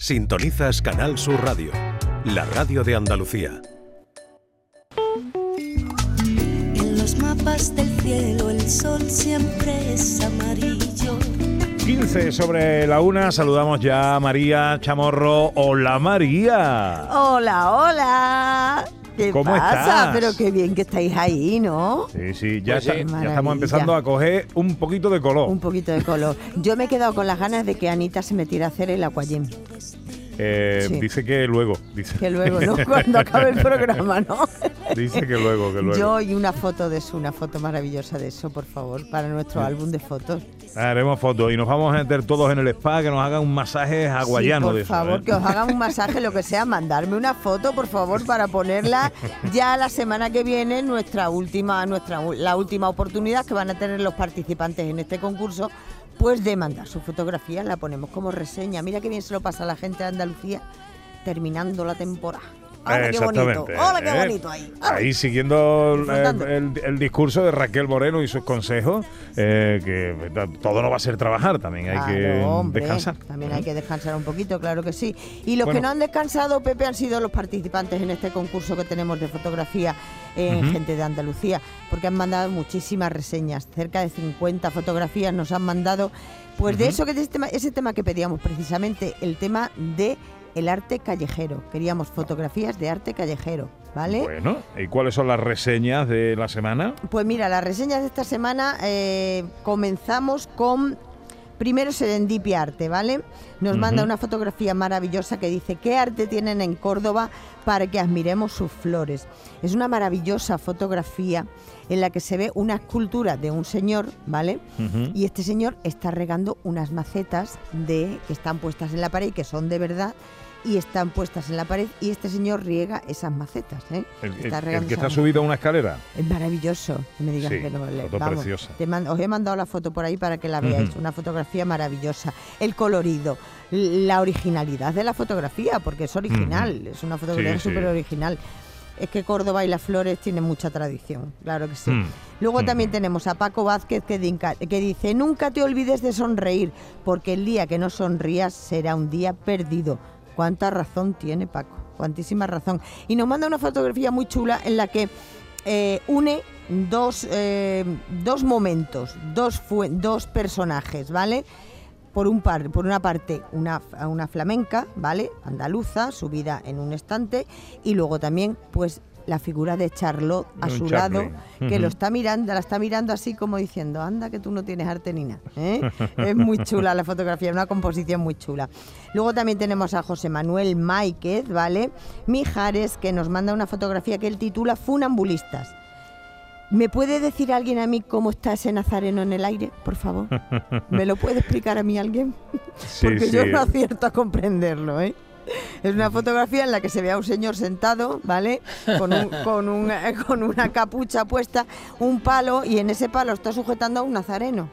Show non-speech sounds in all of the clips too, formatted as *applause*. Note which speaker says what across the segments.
Speaker 1: Sintonizas Canal Sur Radio, la radio de Andalucía.
Speaker 2: En los mapas del cielo el sol siempre es amarillo.
Speaker 3: 15 sobre la una, saludamos ya a María Chamorro. Hola María.
Speaker 4: Hola, hola. ¿Qué
Speaker 3: ¿Cómo
Speaker 4: pasa?
Speaker 3: estás?
Speaker 4: Pero qué bien que estáis ahí, ¿no?
Speaker 3: Sí, sí, ya,
Speaker 5: Pues
Speaker 3: está- ya estamos empezando a coger un poquito de color.
Speaker 4: Un poquito de color. Yo me he quedado con las ganas de que Anita se metiera a hacer el aquagym.
Speaker 3: Eh,
Speaker 4: Sí.
Speaker 3: Dice que luego, dice,
Speaker 4: Que luego, ¿no? *laughs* Cuando acabe el programa, ¿no?
Speaker 3: dice que luego, que luego.
Speaker 4: Yo y una foto de eso, una foto maravillosa de eso, por favor, para nuestro álbum de fotos.
Speaker 3: Haremos fotos y nos vamos a meter todos en el spa que nos hagan un masaje hawaiano
Speaker 4: Sí, por
Speaker 3: de eso.
Speaker 4: favor,
Speaker 3: ¿eh?
Speaker 4: que os hagan un masaje, lo que sea, mandarme una foto, por favor, para ponerla ya la semana que viene, nuestra última, nuestra la última oportunidad que van a tener los participantes en este concurso, pues de mandar su fotografía, la ponemos como reseña. Mira qué bien se lo pasa a la gente de Andalucía terminando la temporada. ¡Hola, qué bonito! ¡Hola, qué
Speaker 3: ¿eh?
Speaker 4: bonito ahí! ¡Hola!
Speaker 3: Ahí siguiendo el,
Speaker 4: Disfrutando.
Speaker 3: el- el discurso de Raquel Moreno y sus consejos, eh, que todo no va a ser trabajar, también hay que
Speaker 4: hombre,
Speaker 3: descansar.
Speaker 4: También hay que descansar un poquito, claro que sí. Y los
Speaker 3: Bueno.
Speaker 4: que no han descansado, Pepe, han sido los participantes en este concurso que tenemos de fotografía en. Gente de Andalucía, porque han mandado muchísimas reseñas, cerca de 50 fotografías nos han mandado. Pues de eso que de ese tema, ese tema que pedíamos precisamente, el tema de el arte callejero. Queríamos fotografías de arte callejero, ¿vale?
Speaker 3: Bueno, ¿y cuáles son las reseñas de la semana?
Speaker 4: Pues mira, las reseñas de esta semana eh, comenzamos con primero Serendipia Arte, ¿vale? Nos manda una fotografía maravillosa que dice qué arte tienen en Córdoba para que admiremos sus flores. Es una maravillosa fotografía en la que se ve una escultura de un señor, ¿vale? Y este señor está regando unas macetas de que están puestas en la pared y que son de verdad y están puestas en la pared y este señor riega esas macetas, ¿eh?
Speaker 3: El,
Speaker 4: Está
Speaker 3: el que está subido a una escalera.
Speaker 4: es maravilloso. Me digas
Speaker 3: Sí,
Speaker 4: que no. le-
Speaker 3: foto
Speaker 4: vamos,
Speaker 3: preciosa.
Speaker 4: te man- os he mandado la foto por ahí para que la veáis. Una fotografía maravillosa. El colorido, la originalidad de la fotografía, porque es original. Es una fotografía
Speaker 3: sí.
Speaker 4: súper original. Es que Córdoba y las flores tienen mucha tradición, claro que sí.
Speaker 3: Mm.
Speaker 4: Luego
Speaker 3: Mm.
Speaker 4: también tenemos a Paco Vázquez que dice, nunca te olvides de sonreír, porque el día que no sonrías será un día perdido. ¿Cuánta razón tiene Paco? Cuantísima razón. Y nos manda una fotografía muy chula en la que eh, une dos, eh, dos momentos, dos, dos personajes, ¿vale? Por, un par, por una parte, una, una flamenca, ¿vale? Andaluza, subida en un estante, y luego también, pues, la figura de Charlotte a
Speaker 3: Un
Speaker 4: su
Speaker 3: Chaplin.
Speaker 4: lado, que lo está mirando, la está mirando así como diciendo, anda que tú no tienes arte ni nada. ¿eh? *laughs* es muy chula la fotografía, una composición muy chula. Luego también tenemos a José Manuel Máiquez, ¿vale? Mijares, que nos manda una fotografía que él titula Funambulistas. ¿Me puede decir alguien a mí cómo está ese nazareno en el aire, por favor? *laughs* ¿Me lo puede explicar a mí alguien?
Speaker 3: Sí, *laughs*
Speaker 4: Porque
Speaker 3: sí.
Speaker 4: yo no acierto a comprenderlo, ¿eh? *laughs* Es una fotografía en la que se ve a un señor sentado, ¿vale? Con, un- *laughs* con, un- *laughs* con una capucha puesta, un palo, y en ese palo está sujetando a un nazareno,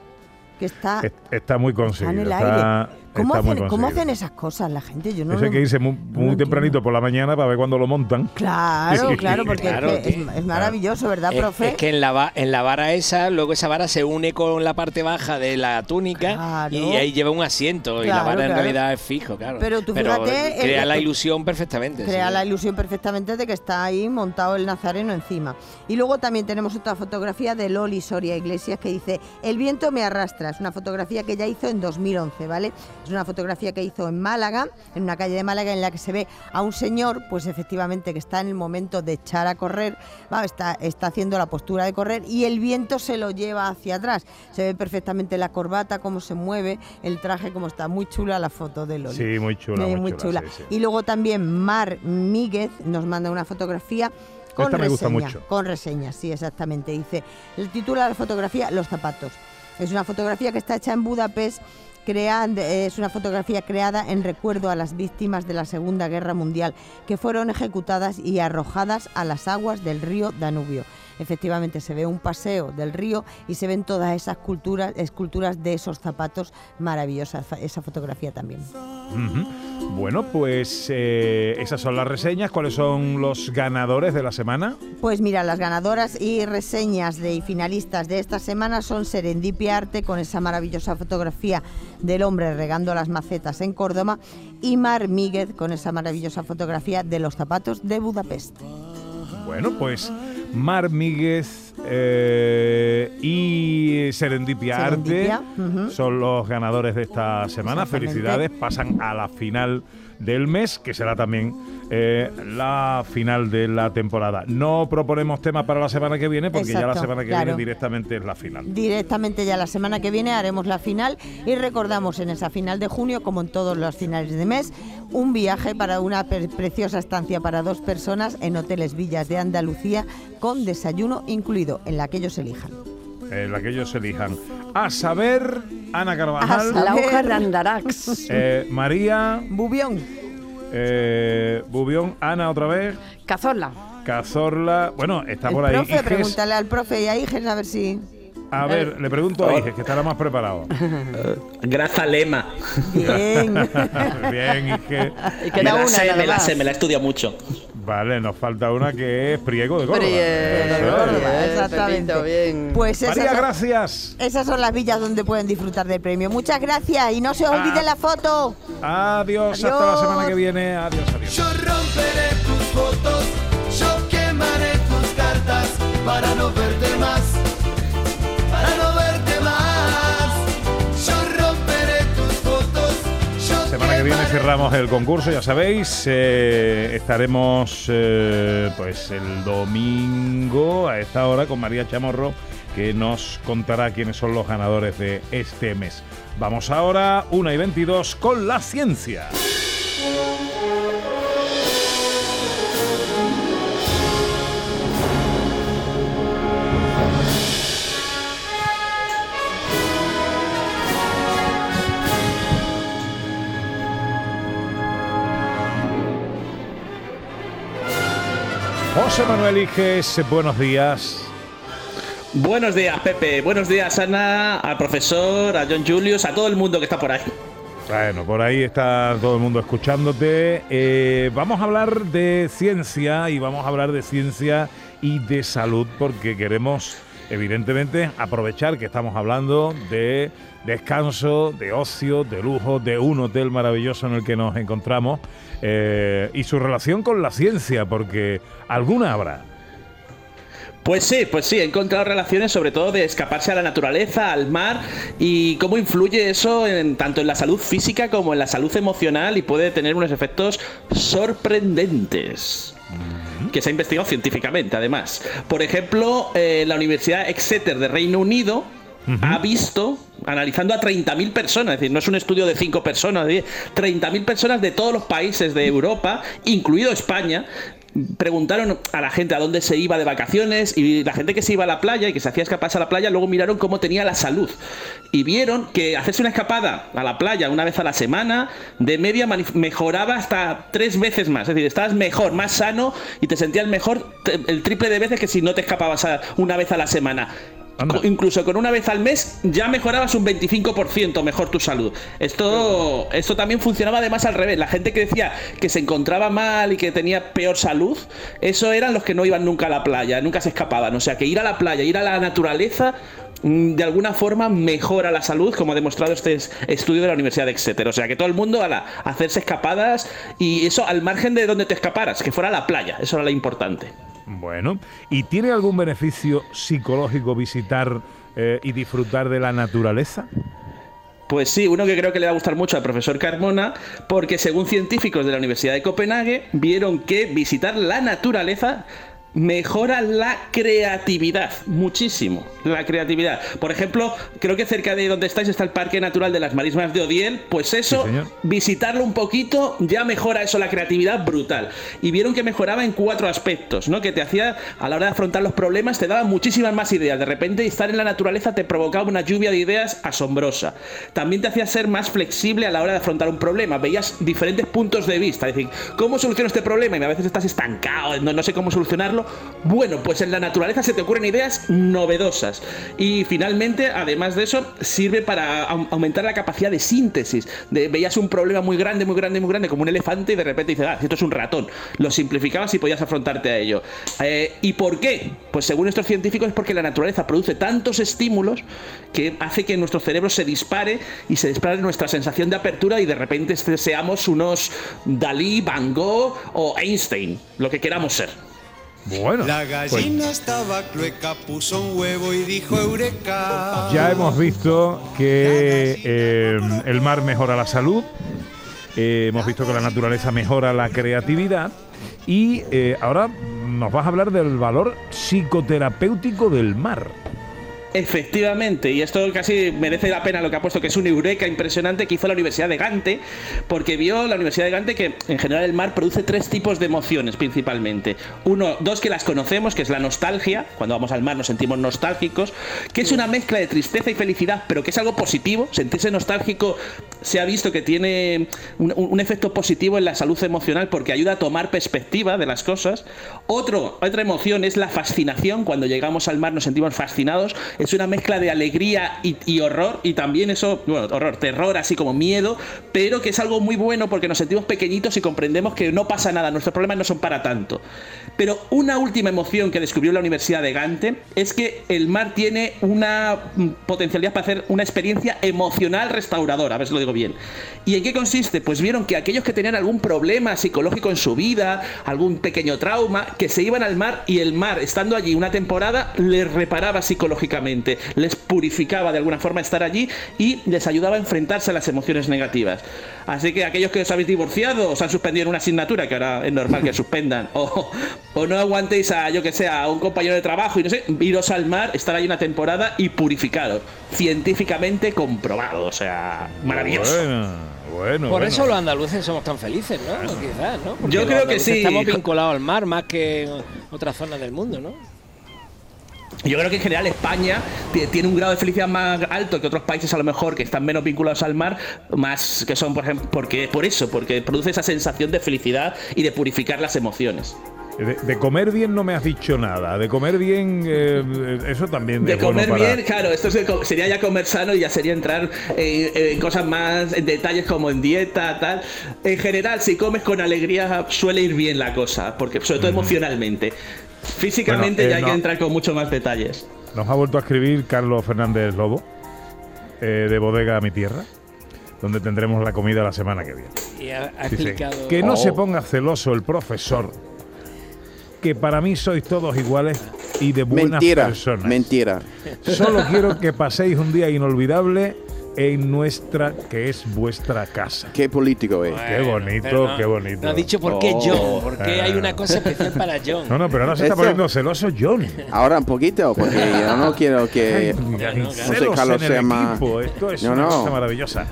Speaker 4: que está,
Speaker 3: Es- Está muy
Speaker 4: está en
Speaker 3: conseguido.
Speaker 4: el aire. ¿Cómo,
Speaker 3: está
Speaker 4: hacen, cómo hacen esas cosas la gente? Yo no
Speaker 3: Eso hay que irse muy, tempranito por la mañana para ver cuando lo montan.
Speaker 4: Claro, *laughs* claro, porque
Speaker 5: claro,
Speaker 4: es, que
Speaker 5: que-
Speaker 4: es- es maravilloso, ¿verdad,
Speaker 5: Es,
Speaker 4: profe?
Speaker 5: es que en la, en la vara esa, luego esa vara se une con la parte baja de la túnica
Speaker 4: Claro.
Speaker 5: y ahí lleva un asiento y la
Speaker 4: Claro,
Speaker 5: vara en realidad es fijo, claro.
Speaker 4: Pero tú fíjate,
Speaker 5: crea
Speaker 4: el-
Speaker 5: la ilusión perfectamente.
Speaker 4: Crea
Speaker 5: sí.
Speaker 4: la ilusión perfectamente de que está ahí montado el nazareno encima. Y luego también tenemos otra fotografía de Loli Soria Iglesias que dice, el viento me arrastra. Es una fotografía que ella hizo en 2011, ¿vale? Es una fotografía que hizo en Málaga, en una calle de Málaga en la que se ve a un señor, pues efectivamente que está en el momento de echar a correr, ¿va? está, está haciendo la postura de correr y el viento se lo lleva hacia atrás. Se ve perfectamente la corbata, cómo se mueve, el traje, cómo está. Muy chula la foto de Loli.
Speaker 3: Sí, muy chula.
Speaker 4: Eh,
Speaker 3: muy,
Speaker 4: muy chula.
Speaker 3: sí, sí.
Speaker 4: Y luego también Mar Míguez nos manda una fotografía con
Speaker 3: Esta me gusta
Speaker 4: reseña.
Speaker 3: mucho.
Speaker 4: Con reseñas, sí, exactamente. Dice, el título de la fotografía, Los zapatos. Es una fotografía que está hecha en Budapest. Es una fotografía creada en recuerdo a las víctimas de la Segunda Guerra Mundial que fueron ejecutadas y arrojadas a las aguas del río Danubio. Efectivamente se ve un paseo del río y se ven todas esas culturas, esculturas de esos zapatos maravillosas, esa fotografía también.
Speaker 3: Bueno, pues eh, esas son las reseñas. ¿Cuáles son los ganadores de la semana?
Speaker 4: Pues mira, las ganadoras y reseñas de y finalistas de esta semana son Serendipia Arte con esa maravillosa fotografía del hombre regando las macetas en Córdoba y Mar Míguez con esa maravillosa fotografía de los zapatos de Budapest.
Speaker 3: Bueno, pues Mar Míguez eh, y Serendipia,
Speaker 4: Serendipia,
Speaker 3: Arte son los ganadores de esta semana. Felicidades, pasan a la final del mes, que será también eh, la final de la temporada. No proponemos temas para la semana que viene, porque ya la semana que
Speaker 4: claro.
Speaker 3: viene directamente es la final.
Speaker 4: Directamente ya la semana que viene haremos la final y recordamos en esa final de junio, como en todos los finales de mes, un viaje para una pre- preciosa estancia para dos personas en hoteles Villas de Andalucía con desayuno incluido, en la que ellos elijan.
Speaker 3: eh, la que ellos elijan. A saber, Ana Carvajal,
Speaker 6: La hoja Randarax. *laughs*
Speaker 3: eh, María,
Speaker 4: Bubión.
Speaker 3: eh, Bubión, Ana otra vez,
Speaker 6: Cazorla.
Speaker 3: Cazorla. Bueno, está
Speaker 4: El
Speaker 3: por ahí.
Speaker 4: profe,
Speaker 3: Iges.
Speaker 4: pregúntale al profe y a Iges a ver si...
Speaker 3: A ver, le pregunto a Iges, que estará más preparado. *laughs*
Speaker 7: Graza Lema.
Speaker 4: Bien. *laughs*
Speaker 3: Bien, Iges.
Speaker 6: Y
Speaker 7: la
Speaker 6: una
Speaker 7: me la sé, me la he estudiado mucho.
Speaker 3: Vale, nos falta una que es Priego de Córdoba.
Speaker 6: Priego de. Córdoba. Bien,
Speaker 4: Exactamente.
Speaker 6: Bien.
Speaker 4: Pues
Speaker 3: María,
Speaker 4: esas son,
Speaker 3: gracias.
Speaker 4: esas son las villas donde pueden disfrutar del premio. Muchas gracias y no se olviden
Speaker 3: Ah.
Speaker 4: la foto.
Speaker 3: Adiós, hasta la
Speaker 4: Adiós.
Speaker 3: semana que viene. Adiós, adiós.
Speaker 8: Yo romperé tus fotos, yo quemaré tus cartas para no verte
Speaker 3: viene cerramos el concurso, ya sabéis. eh, estaremos eh, pues el domingo a esta hora con María Chamorro, que nos contará quiénes son los ganadores de este mes. Vamos ahora, 1 y 22, con la ciencia. José Manuel Iges, buenos días.
Speaker 7: Buenos días, Pepe. Buenos días, Ana, al profesor, a John Julius, a todo el mundo que está por ahí.
Speaker 3: Bueno, por ahí está todo el mundo escuchándote. Eh, vamos a hablar de ciencia y vamos a hablar de ciencia y de salud porque queremos, evidentemente, aprovechar que estamos hablando de descanso, de ocio, de lujo, de un hotel maravilloso en el que nos encontramos eh, y su relación con la ciencia, porque alguna habrá.
Speaker 7: Pues sí, pues sí, he encontrado relaciones sobre todo de escaparse a la naturaleza, al mar y cómo influye eso en, tanto en la salud física como en la salud emocional y puede tener unos efectos sorprendentes. Que se ha investigado científicamente, además. Por ejemplo, eh, la Universidad Exeter de Reino Unido ha visto, analizando a 30.000 personas, es decir, no es un estudio de 5 personas, de 30.000 personas de todos los países de Europa, incluido España, preguntaron a la gente a dónde se iba de vacaciones y la gente que se iba a la playa y que se hacía escaparse a la playa, luego miraron cómo tenía la salud y vieron que hacerse una escapada a la playa una vez a la semana, de media mejoraba hasta tres veces más, es decir, estabas mejor, más sano y te sentías mejor el triple de veces que si no te escapabas una vez a la semana. Incluso con una vez al mes ya mejorabas un 25% mejor tu salud. Esto, esto también funcionaba además al revés. La gente que decía que se encontraba mal y que tenía peor salud, eso eran los que no iban nunca a la playa, nunca se escapaban. O sea que ir a la playa, ir a la naturaleza, mm, de alguna forma mejora la salud, como ha demostrado este es- estudio de la Universidad de Exeter. O sea que todo el mundo a, la- hacerse escapadas y eso al margen de donde te escaparas, que fuera a la playa. Eso era lo importante.
Speaker 3: Bueno, ¿y tiene algún beneficio psicológico visitar eh, y disfrutar de la naturaleza?
Speaker 7: Pues sí, uno que creo que le va a gustar mucho al profesor Carmona, porque según científicos de la Universidad de Copenhague, vieron que visitar la naturaleza mejora la creatividad, muchísimo, la creatividad. Por ejemplo, creo que cerca de donde estáis está el Parque Natural de las Marismas de Odiel, pues eso,
Speaker 3: Sí,
Speaker 7: visitarlo un poquito ya mejora eso la creatividad brutal. Y vieron que mejoraba en cuatro aspectos, ¿no? Que te hacía a la hora de afrontar los problemas te daba muchísimas más ideas. De repente estar en la naturaleza te provocaba una lluvia de ideas asombrosa. También te hacía ser más flexible a la hora de afrontar un problema. Veías diferentes puntos de vista, es decir, ¿cómo soluciono este problema? Y a veces estás estancado, no, no sé cómo solucionarlo. Bueno, pues en la naturaleza se te ocurren ideas novedosas. Y finalmente, además de eso, sirve para au- aumentar la capacidad de síntesis. Veías un problema muy grande, muy grande, muy grande, como un elefante, y de repente dices, ah, esto es un ratón. Lo simplificabas y podías afrontarte a ello. Eh, ¿Y por qué? Pues según estos científicos es porque la naturaleza produce tantos estímulos que hace que nuestro cerebro se dispare y se dispare nuestra sensación de apertura y de repente seamos unos Dalí, Van Gogh o Einstein, lo que queramos ser.
Speaker 3: Bueno,
Speaker 8: La
Speaker 3: pues
Speaker 8: gallina estaba clueca, puso un huevo y dijo eureka.
Speaker 3: ya hemos visto que eh, el mar mejora la salud, eh, hemos visto que la naturaleza mejora la creatividad y eh, ahora nos vas a hablar del valor psicoterapéutico del mar.
Speaker 7: Efectivamente, y esto casi merece la pena lo que ha puesto, que es un eureka impresionante que hizo la Universidad de Gante, porque vio la Universidad de Gante que en general el mar produce tres tipos de emociones principalmente. Uno, dos que las conocemos, que es la nostalgia, cuando vamos al mar nos sentimos nostálgicos, que es una mezcla de tristeza y felicidad, pero que es algo positivo. Sentirse nostálgico se ha visto que tiene un, un efecto positivo en la salud emocional porque ayuda a tomar perspectiva de las cosas. Otro, otra emoción es la fascinación, cuando llegamos al mar nos sentimos fascinados es una mezcla de alegría y, horror, y también eso, bueno, horror, terror, así como miedo, pero que es algo muy bueno porque nos sentimos pequeñitos y comprendemos que no pasa nada, nuestros problemas no son para tanto. Pero una última emoción que descubrió la Universidad de Gante es que el mar tiene una potencialidad para hacer una experiencia emocional restauradora, a ver si lo digo bien. ¿Y en qué consiste? Pues vieron que aquellos que tenían algún problema psicológico en su vida, algún pequeño trauma, que se iban al mar y el mar, estando allí una temporada, les reparaba psicológicamente, les purificaba de alguna forma estar allí y les ayudaba a enfrentarse a las emociones negativas. Así que aquellos que os habéis divorciado, os han suspendido en una asignatura, que ahora es normal que suspendan, *laughs* o, o no aguantéis a, yo que sé, a un compañero de trabajo y no sé, iros al mar, estar allí una temporada y purificaros. Científicamente comprobado, o sea, maravilloso.
Speaker 3: Bueno, bueno.
Speaker 5: Por
Speaker 3: bueno.
Speaker 5: eso los andaluces somos tan felices, ¿no? Quizás, ¿no? Porque
Speaker 7: Yo creo que sí.
Speaker 5: Estamos vinculados al mar más que en otras zonas del mundo, ¿no?
Speaker 7: Yo creo que en general España ti- tiene un grado de felicidad más alto que otros países a lo mejor que están menos vinculados al mar, más que son por ejemplo, porque por eso, porque produce esa sensación de felicidad y de purificar las emociones.
Speaker 3: De, de comer bien no me has dicho nada. De comer bien, eh, eso también
Speaker 7: De
Speaker 3: es bueno
Speaker 7: comer
Speaker 3: para-
Speaker 7: bien, claro, esto sería ya comer sano y ya sería entrar en, en cosas más, en detalles como en dieta, tal. En general, si comes con alegría suele ir bien la cosa, porque sobre todo emocionalmente. Físicamente
Speaker 3: Bueno, eh,
Speaker 7: ya hay
Speaker 3: no.
Speaker 7: que entrar con mucho más detalles.
Speaker 3: Nos ha vuelto a escribir Carlos Fernández Lobo, eh, de Bodega a mi tierra, donde tendremos la comida la semana que viene.
Speaker 5: Y ha, ha
Speaker 3: Dice,
Speaker 5: explicado.
Speaker 3: que no se
Speaker 7: Oh.
Speaker 3: ponga celoso el profesor, que para mí sois todos iguales y de buenas
Speaker 9: Mentira,
Speaker 3: personas.
Speaker 9: mentira.
Speaker 3: Solo quiero que paséis un día inolvidable en nuestra, que es vuestra casa.
Speaker 9: Qué político es.
Speaker 3: Qué bonito,
Speaker 5: no-
Speaker 3: qué bonito.
Speaker 5: No ha dicho por qué
Speaker 9: Oh.
Speaker 5: John, porque hay una cosa especial para John.
Speaker 3: No, no, pero ahora se está poniendo celoso John.
Speaker 9: Ahora un poquito, porque yo no quiero que
Speaker 3: Ay,
Speaker 5: no,
Speaker 9: José Carlos sea más.
Speaker 3: Esto es
Speaker 9: No,
Speaker 3: una
Speaker 9: no.
Speaker 3: cosa maravillosa.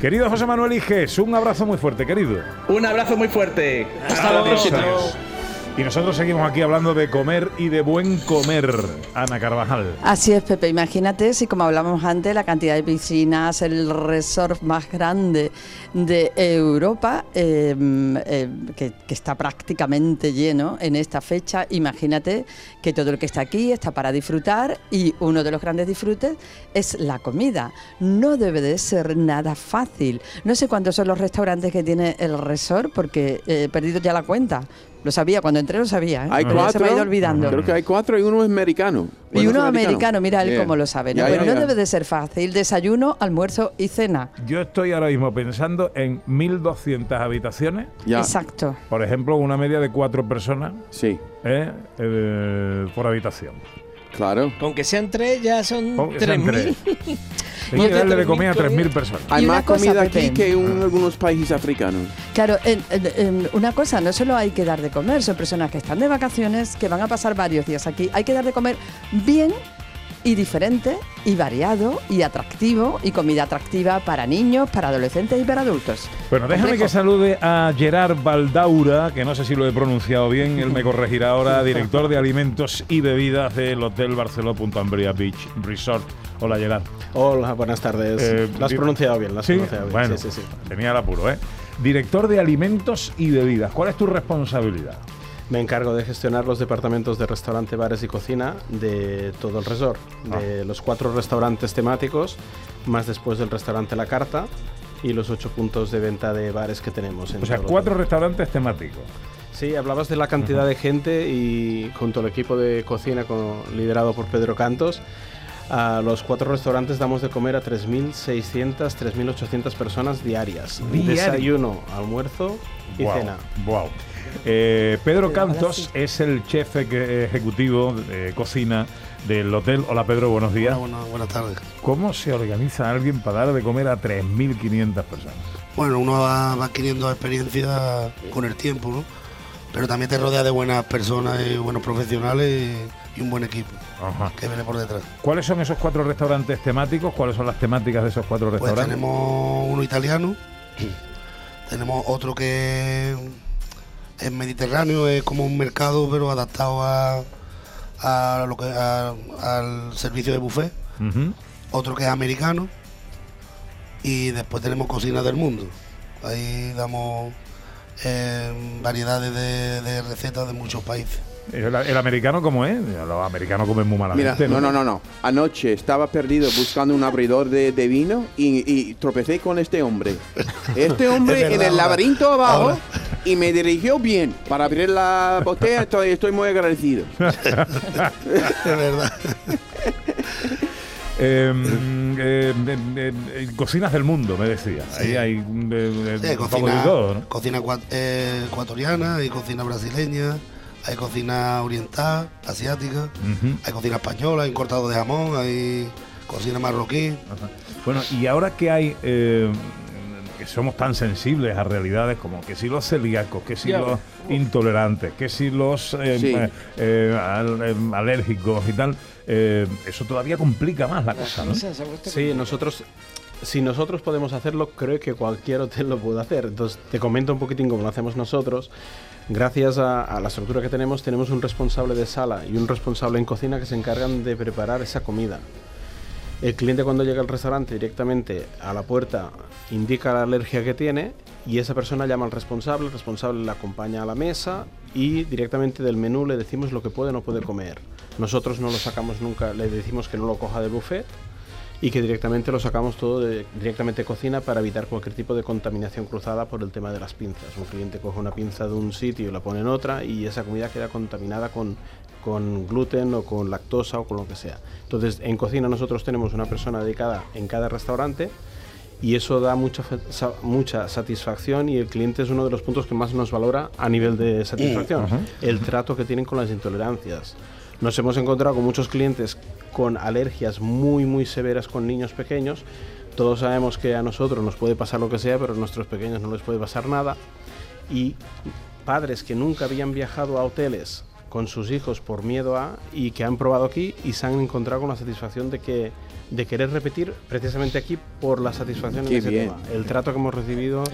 Speaker 3: Querido José Manuel Iges, un abrazo muy fuerte, querido.
Speaker 7: Un abrazo muy fuerte. Hasta próxima.
Speaker 3: adiós. Y nosotros seguimos aquí hablando de comer y de buen comer. Ana Carvajal.
Speaker 6: Así es, Pepe. Imagínate si, como hablábamos antes, la cantidad de piscinas, el resort más grande de Europa, eh, eh, que, que está prácticamente lleno en esta fecha. Imagínate que todo el que está aquí está para disfrutar y uno de los grandes disfrutes es la comida. No debe de ser nada fácil. No sé cuántos son los restaurantes que tiene el resort porque he perdido ya la cuenta. Lo sabía, cuando entré lo sabía. ¿eh?
Speaker 9: Hay
Speaker 6: Pero ya
Speaker 9: cuatro.
Speaker 6: Se me ha ido olvidando.
Speaker 9: Creo que hay cuatro y uno es americano.
Speaker 6: Y uno
Speaker 9: es
Speaker 6: americano, mira él
Speaker 9: Yeah.
Speaker 6: cómo lo sabe. ¿no? Pero no debe de ser fácil. Desayuno, almuerzo y cena.
Speaker 3: Yo estoy ahora mismo pensando en 1.200 habitaciones.
Speaker 9: Ya,
Speaker 6: Exacto.
Speaker 3: Por ejemplo, una media de cuatro personas
Speaker 9: sí,
Speaker 3: ¿eh? Eh, por habitación.
Speaker 9: claro.
Speaker 5: Con que sean tres ya son
Speaker 3: Aunque sean
Speaker 5: 3.000.
Speaker 3: tres. Hay que darle de comer a 3.000 personas.
Speaker 9: Hay más
Speaker 6: cosa,
Speaker 9: comida aquí
Speaker 6: Pepe.
Speaker 9: que en algunos países africanos.
Speaker 6: Claro, en- en- en una cosa, no solo hay que dar de comer, son personas que están de vacaciones, que van a pasar varios días aquí. Hay que dar de comer bien y diferente y variado y atractivo y comida atractiva para niños, para adolescentes y para adultos.
Speaker 3: Bueno, déjame
Speaker 6: Complejo.
Speaker 3: que salude a Gerard Baldaura, que no sé si lo he pronunciado bien, él me corregirá ahora, *laughs* director de alimentos y bebidas del Hotel Barceló Punta Ambria Beach Resort. Hola Gerard.
Speaker 10: Hola, buenas tardes.
Speaker 3: Eh,
Speaker 10: lo has pronunciado bien, lo has
Speaker 3: ¿Sí?
Speaker 10: pronunciado bien.
Speaker 3: Bueno,
Speaker 10: Sí, sí, sí.
Speaker 3: tenía el apuro, ¿eh? Director de alimentos y bebidas. ¿Cuál es tu responsabilidad?
Speaker 10: Me encargo de gestionar los departamentos de restaurante, bares y cocina de todo el resort, de los cuatro restaurantes temáticos, más después del restaurante La Carta y los ocho puntos de venta de bares que tenemos. En
Speaker 3: O sea,
Speaker 10: todo
Speaker 3: cuatro restaurantes temáticos.
Speaker 10: Sí, hablabas de la cantidad de gente y junto al equipo de cocina con- liderado por Pedro Cantos, a los cuatro restaurantes damos de comer a 3.600, 3.800 personas diarias.
Speaker 3: Diario.
Speaker 10: Desayuno, almuerzo y
Speaker 3: Guau,
Speaker 10: cena.
Speaker 3: guau. Eh, Pedro Cantos es el chef eje- ejecutivo de cocina del hotel. Hola Pedro, buenos días.
Speaker 11: buenas tardes.
Speaker 3: ¿Cómo se organiza alguien para dar de comer a 3.500 personas?
Speaker 11: Bueno, uno va, va adquiriendo experiencia con el tiempo, ¿no? Pero también te rodea de buenas personas y buenos profesionales y, y un buen equipo
Speaker 3: Ajá.
Speaker 11: que viene por detrás.
Speaker 3: ¿Cuáles son esos cuatro restaurantes temáticos? ¿Cuáles son las temáticas de esos cuatro
Speaker 11: Pues
Speaker 3: restaurantes?
Speaker 11: tenemos uno italiano, tenemos otro que es mediterráneo, es como un mercado pero adaptado a, a lo que a- al servicio de buffet. Otro que es americano y después tenemos cocina del mundo. Ahí damos eh, variedades de, de recetas de muchos países.
Speaker 3: ¿El, el americano cómo es? Los americanos comen muy
Speaker 9: Mira,
Speaker 3: malamente.
Speaker 9: no, no, no, no. Anoche estaba perdido buscando un abridor de, de vino y, y tropecé con este hombre. Este *laughs* hombre
Speaker 11: verdad,
Speaker 9: en el laberinto abajo
Speaker 11: ahora.
Speaker 9: y me dirigió bien para abrir la botella. Estoy, estoy muy agradecido. *laughs*
Speaker 11: Es verdad.
Speaker 3: Eh, eh, eh, eh, cocinas del mundo, me decía. Ahí hay eh, eh,
Speaker 11: Sí,
Speaker 3: poco
Speaker 11: cocina,
Speaker 3: de todo, ¿no?
Speaker 11: cocina ecua- ecuatoriana, hay cocina brasileña, hay cocina oriental, asiática, hay cocina española, hay cortado de jamón, hay cocina marroquí.
Speaker 3: Bueno, y ahora que hay, eh, que somos tan sensibles a realidades como que si los celíacos, que si
Speaker 5: Ya.
Speaker 3: los intolerantes, que si los eh,
Speaker 9: Sí.
Speaker 3: eh, al- alérgicos y tal, eh, eso todavía complica más la cosa, ¿no?
Speaker 10: Sí, nosotros, si nosotros podemos hacerlo, creo que cualquier hotel lo puede hacer. Entonces, te comento un poquitín cómo lo hacemos nosotros. Gracias a, la estructura que tenemos, tenemos un responsable de sala y un responsable en cocina que se encargan de preparar esa comida. El cliente cuando llega al restaurante directamente a la puerta indica la alergia que tiene y esa persona llama al responsable, el responsable le acompaña a la mesa y directamente del menú le decimos lo que puede o no puede comer. Nosotros no lo sacamos nunca, le decimos que no lo coja del buffet y que directamente lo sacamos todo de, directamente de cocina para evitar cualquier tipo de contaminación cruzada por el tema de las pinzas. Un cliente coge una pinza de un sitio y la pone en otra y esa comida queda contaminada con, con gluten o con lactosa o con lo que sea. Entonces, en cocina nosotros tenemos una persona dedicada en cada restaurante y eso da mucha, mucha satisfacción y el cliente es uno de los puntos que más nos valora a nivel de satisfacción,
Speaker 3: Ajá.
Speaker 10: el trato que tienen con las intolerancias. Nos hemos encontrado con muchos clientes con alergias muy muy severas con niños pequeños. Todos sabemos que a nosotros nos puede pasar lo que sea, pero a nuestros pequeños no les puede pasar nada. Y padres que nunca habían viajado a hoteles con sus hijos por miedo a y que han probado aquí y se han encontrado con la satisfacción de que de querer repetir precisamente aquí por la satisfacción en
Speaker 9: Qué
Speaker 10: ese
Speaker 9: bien.
Speaker 10: tema. El trato que hemos recibido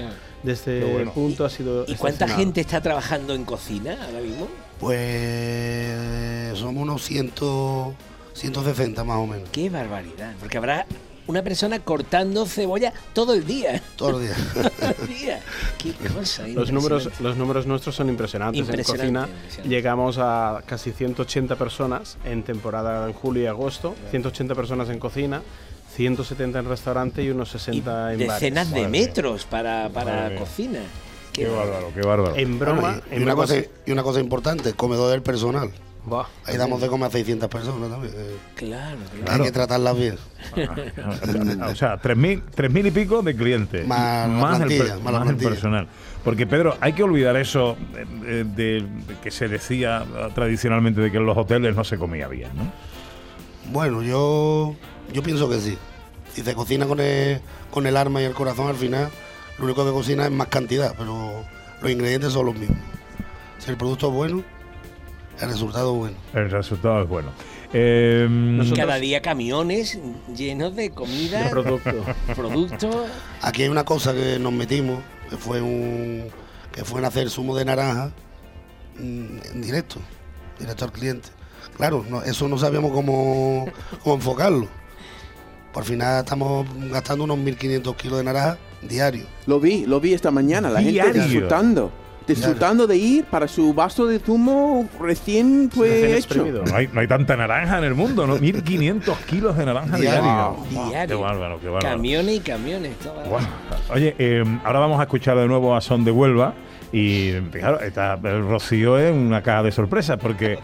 Speaker 10: desde
Speaker 3: Qué bueno.
Speaker 10: punto ha sido
Speaker 5: ¿Y cuánta gente está trabajando en cocina ahora mismo?
Speaker 11: Pues somos unos 100, 160 más o menos.
Speaker 5: Qué barbaridad. Porque habrá una persona cortando cebolla todo el día.
Speaker 11: Todos los días. *laughs*
Speaker 5: Todo el día. Qué cosa.
Speaker 10: Los números,
Speaker 5: impresionante.
Speaker 10: los números nuestros son impresionantes.
Speaker 5: Impresionante,
Speaker 10: en cocina
Speaker 5: impresionante.
Speaker 10: llegamos a casi 180 personas en temporada en julio y agosto, 180 personas en cocina, 170 en restaurante y unos 60 en bares.
Speaker 5: Decenas de
Speaker 3: Madre mía.
Speaker 5: metros para, para cocina.
Speaker 3: Qué bárbaro, qué bárbaro.
Speaker 10: En broma,
Speaker 11: Bueno, y, y
Speaker 10: en
Speaker 11: una
Speaker 10: broma-
Speaker 11: cosa, y una cosa importante, comedor del personal. Ahí damos de comer a 600 personas también. eh,
Speaker 5: Claro,
Speaker 11: Hay
Speaker 5: claro.
Speaker 11: que tratarlas bien. *laughs*
Speaker 3: o sea, tres mil, tres mil y pico de clientes.
Speaker 11: Más la
Speaker 3: el,
Speaker 11: plantilla, más la
Speaker 3: el personal. Porque, Pedro, hay que olvidar eso eh, eh, de, de que se decía eh, tradicionalmente de que en los hoteles no se comía bien, ¿no?
Speaker 11: Bueno, yo, yo pienso que sí. Si se cocina con el, con el arma y el corazón al final, lo único que cocina es más cantidad, pero los ingredientes son los mismos. Si el producto es bueno, el resultado es bueno.
Speaker 3: El resultado es bueno. Eh,
Speaker 5: Cada día camiones llenos de comida,
Speaker 10: De producto. *laughs*
Speaker 5: productos.
Speaker 11: Aquí hay una cosa que nos metimos, que fue un que fue en hacer zumo de naranja mm, en directo, directo al cliente. Claro, no- eso no sabíamos cómo, cómo enfocarlo. Por final estamos gastando unos 1.500 kilos de naranja diario.
Speaker 9: Lo vi, lo vi esta mañana, la
Speaker 3: Diario.
Speaker 9: gente disfrutando. Disfrutando de ir para su vaso de zumo recién fue hecho.
Speaker 3: No hay, no hay tanta naranja en el mundo, ¿no? 1500 kilos de naranja
Speaker 5: Diario.
Speaker 3: diario.
Speaker 5: Diario.
Speaker 3: Qué bárbaro, qué bárbaro.
Speaker 5: Camiones y camiones.
Speaker 3: Oye, eh, ahora vamos a escuchar de nuevo a Son de Huelva. Y claro, está, el Rocío es una caja de sorpresas porque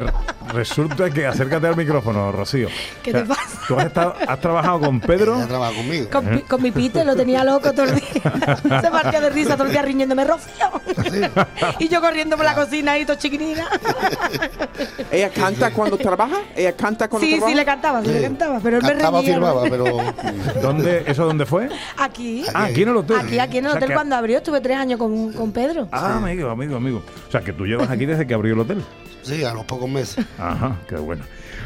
Speaker 3: *laughs* resulta que acércate al micrófono, Rocío.
Speaker 12: ¿Qué
Speaker 3: O sea,
Speaker 12: te pasa?
Speaker 3: Tú has, estado, has trabajado con Pedro.
Speaker 11: Ya trabaja conmigo.
Speaker 12: Con, mi- con mi pite lo tenía loco todo el día. *laughs* Se partía de risa todo el día riñéndome, Rocío. *laughs* y yo corriendo por la cocina ahí, todo chiquinina. *laughs*
Speaker 9: ¿Ella canta cuando trabaja? ¿Ella canta cuando
Speaker 12: Sí,
Speaker 9: trabaja?
Speaker 12: sí, le cantaba, sí, le cantaba. Pero él me
Speaker 11: Cantaba,
Speaker 12: reñía.
Speaker 11: firmaba, pero
Speaker 3: ¿Dónde, ¿Eso dónde fue?
Speaker 12: Aquí.
Speaker 3: Ah, aquí en el hotel.
Speaker 12: Aquí, aquí en el
Speaker 3: O sea,
Speaker 12: hotel
Speaker 3: que-
Speaker 12: cuando abrió estuve tres años con, con Pedro.
Speaker 3: Ah, amigo, amigo, amigo. O sea, que tú llevas aquí desde que abrió el hotel.
Speaker 11: Sí, a los pocos meses.
Speaker 3: Ajá, qué bueno.